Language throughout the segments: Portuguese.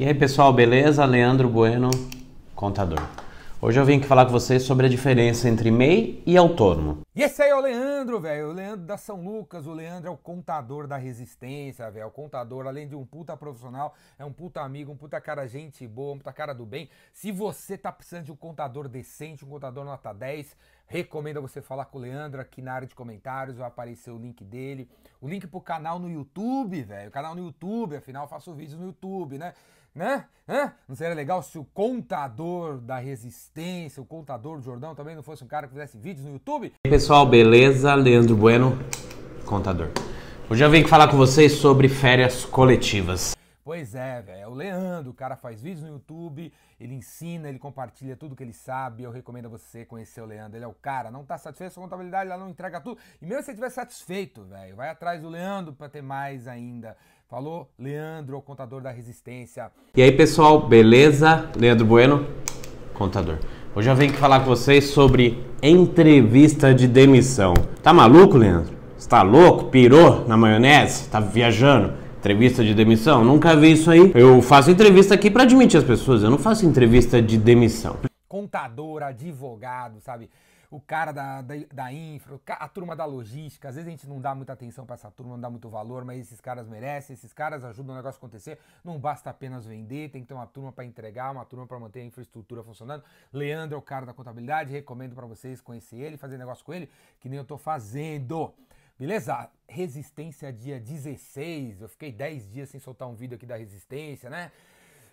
E aí pessoal, beleza? Leandro Bueno, contador. Hoje eu vim aqui falar com vocês sobre a diferença entre MEI e autônomo. E esse aí é o Leandro, velho. O Leandro da São Lucas. O Leandro é o contador da resistência, velho. O contador, além de um puta profissional, é um puta amigo, um puta cara gente boa, um puta cara do bem. Se você tá precisando de um contador decente, um contador nota 10, recomendo você falar com o Leandro aqui na área de comentários. Vai aparecer o link dele. O link pro canal no YouTube, velho. Canal no YouTube, afinal eu faço vídeos no YouTube, né? né? Hã? Não seria legal se o contador da resistência, o contador do Jordão também não fosse um cara que fizesse vídeos no YouTube? E aí, pessoal, beleza? Leandro Bueno, contador. Hoje eu vim falar com vocês sobre férias coletivas. Pois é, velho. É o Leandro, o cara faz vídeos no YouTube, ele ensina, ele compartilha tudo que ele sabe. Eu recomendo a você conhecer o Leandro. Ele é o cara, não tá satisfeito com a contabilidade, lá não entrega tudo. E mesmo se você estiver satisfeito, velho, vai atrás do Leandro para ter mais ainda. Falou Leandro, o contador da resistência. E aí, pessoal, beleza? Leandro Bueno, contador. Hoje eu venho aqui falar com vocês sobre entrevista de demissão. Tá maluco, Leandro? Você tá louco? Pirou na maionese? Tá viajando? Entrevista de demissão? Nunca vi isso aí. Eu faço entrevista aqui para admitir as pessoas, eu não faço entrevista de demissão. Contador, advogado, sabe? o cara da, da, da, infra, a turma da logística. Às vezes a gente não dá muita atenção para essa turma, não dá muito valor, mas esses caras merecem, esses caras ajudam o negócio acontecer. Não basta apenas vender, tem que ter uma turma para entregar, uma turma para manter a infraestrutura funcionando. Leandro é o cara da contabilidade, recomendo para vocês conhecer ele, fazer negócio com ele, que nem eu tô fazendo. Beleza? Resistência dia 16. Eu fiquei 10 dias sem soltar um vídeo aqui da resistência, né?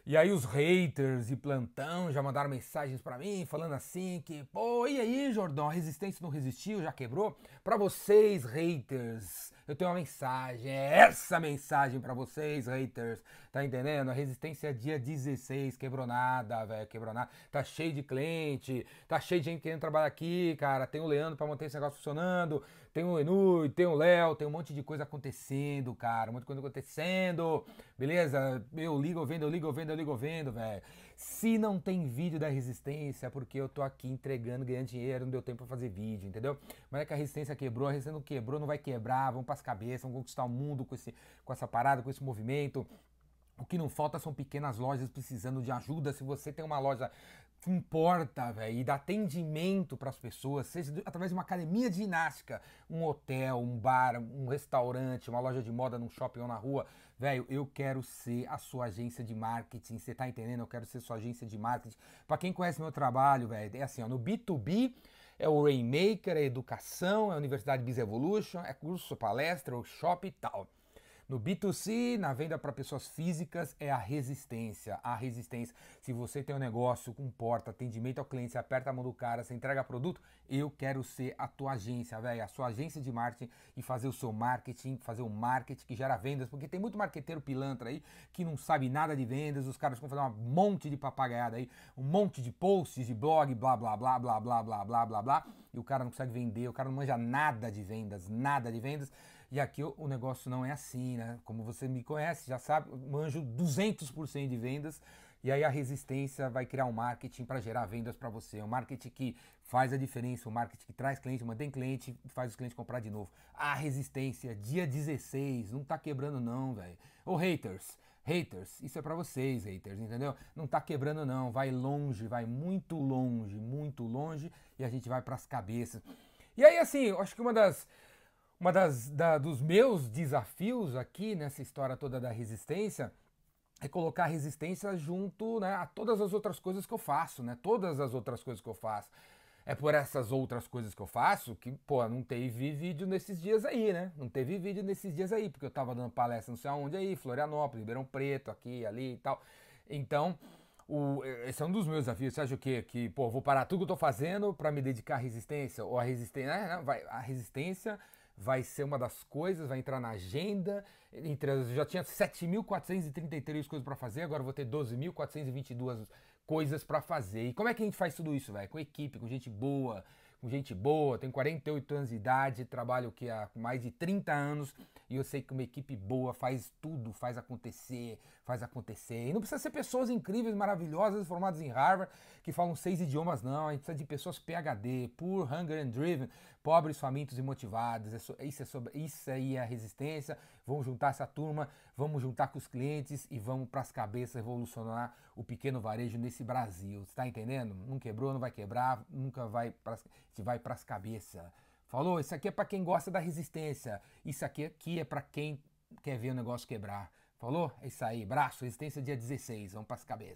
E aí os haters e plantão já mandaram mensagens para mim falando assim que, pô, e aí, Jordão, a resistência não resistiu, já quebrou? Para vocês, haters, eu tenho uma mensagem, é essa mensagem para vocês, haters. Tá entendendo? A resistência é dia 16, quebrou nada, velho, quebrou nada. Tá cheio de cliente, tá cheio de gente querendo trabalhar aqui, cara. Tem o Leandro para manter esse negócio funcionando, tem o Enu, tem o Léo, tem um monte de coisa acontecendo, cara, um monte de coisa acontecendo. Beleza? Eu ligo, eu vendo, eu ligo, eu vendo, eu ligo, eu vendo, velho. Se não tem vídeo da resistência, é porque eu tô aqui entregando, ganhando dinheiro, não deu tempo pra fazer vídeo, entendeu? Mas é que a resistência quebrou, a resistência não quebrou, não vai quebrar, vamos pras cabeças, vamos conquistar o mundo com, esse, com essa parada, com esse movimento. O que não falta são pequenas lojas precisando de ajuda. Se você tem uma loja que importa, velho, e dá atendimento para as pessoas, seja através de uma academia de ginástica, um hotel, um bar, um restaurante, uma loja de moda num shopping ou na rua, velho, eu quero ser a sua agência de marketing. Você tá entendendo? Eu quero ser sua agência de marketing. Para quem conhece meu trabalho, velho, é assim, ó, no B2B é o Rainmaker, é educação, é a Universidade Biz Evolution, é curso, palestra, workshop e tal. No B2C, na venda para pessoas físicas, é a resistência. A resistência. Se você tem um negócio com porta, atendimento ao cliente, você aperta a mão do cara, você entrega produto, eu quero ser a tua agência, velho. A sua agência de marketing e fazer o seu marketing, fazer o marketing que gera vendas. Porque tem muito marqueteiro pilantra aí que não sabe nada de vendas. Os caras vão fazer um monte de papagaiada aí, um monte de posts de blog, blá, blá, blá, blá, blá, blá, blá, blá, blá. E o cara não consegue vender, o cara não manja nada de vendas, nada de vendas. E aqui o, negócio não é assim, né? Como você me conhece, já sabe, manjo 200% de vendas. E aí a resistência vai criar um marketing para gerar vendas para você. Um marketing que faz a diferença, um marketing que traz cliente, mantém cliente faz os clientes comprar de novo. A resistência, dia 16, não tá quebrando não, velho. Ô haters, haters, isso é para vocês, haters, entendeu? Não tá quebrando não, vai longe, vai muito longe, muito longe e a gente vai para as cabeças. E aí assim, eu acho que uma das uma das da, dos meus desafios aqui nessa história toda da resistência é colocar a resistência junto né, a todas as outras coisas que eu faço, né? Todas as outras coisas que eu faço. É por essas outras coisas que eu faço que, pô, não teve vídeo nesses dias aí, né? Não teve vídeo nesses dias aí, porque eu tava dando palestra não sei aonde aí, Florianópolis, Ribeirão Preto, aqui, ali e tal. Então, o, esse é um dos meus desafios. Você acha o quê? Que, pô, vou parar tudo que eu tô fazendo para me dedicar à resistência? Ou a resistência, né? Vai, a resistência vai ser uma das coisas, vai entrar na agenda. Entre, eu já tinha 7.433 coisas para fazer, agora vou ter 12.422 coisas para fazer. E como é que a gente faz tudo isso, velho? Com equipe, com gente boa, com gente boa. Tenho 48 anos de idade, trabalho que há mais de 30 anos e eu sei que uma equipe boa faz tudo, faz acontecer, faz acontecer. E não precisa ser pessoas incríveis, maravilhosas, formadas em Harvard, que falam seis idiomas, não. A gente precisa de pessoas PhD, poor, hunger and driven, pobres, famintos e motivados. Isso, é sobre, isso aí é a resistência. Vamos juntar essa turma, vamos juntar com os clientes e vamos para as cabeças revolucionar o pequeno varejo nesse Brasil. Está entendendo? Não quebrou, não vai quebrar, nunca vai para vai as cabeças. Falou? Isso aqui é para quem gosta da resistência. Isso aqui, aqui é para quem quer ver o negócio quebrar. Falou? É isso aí. Braço, resistência dia 16. Vamos para as cabeças.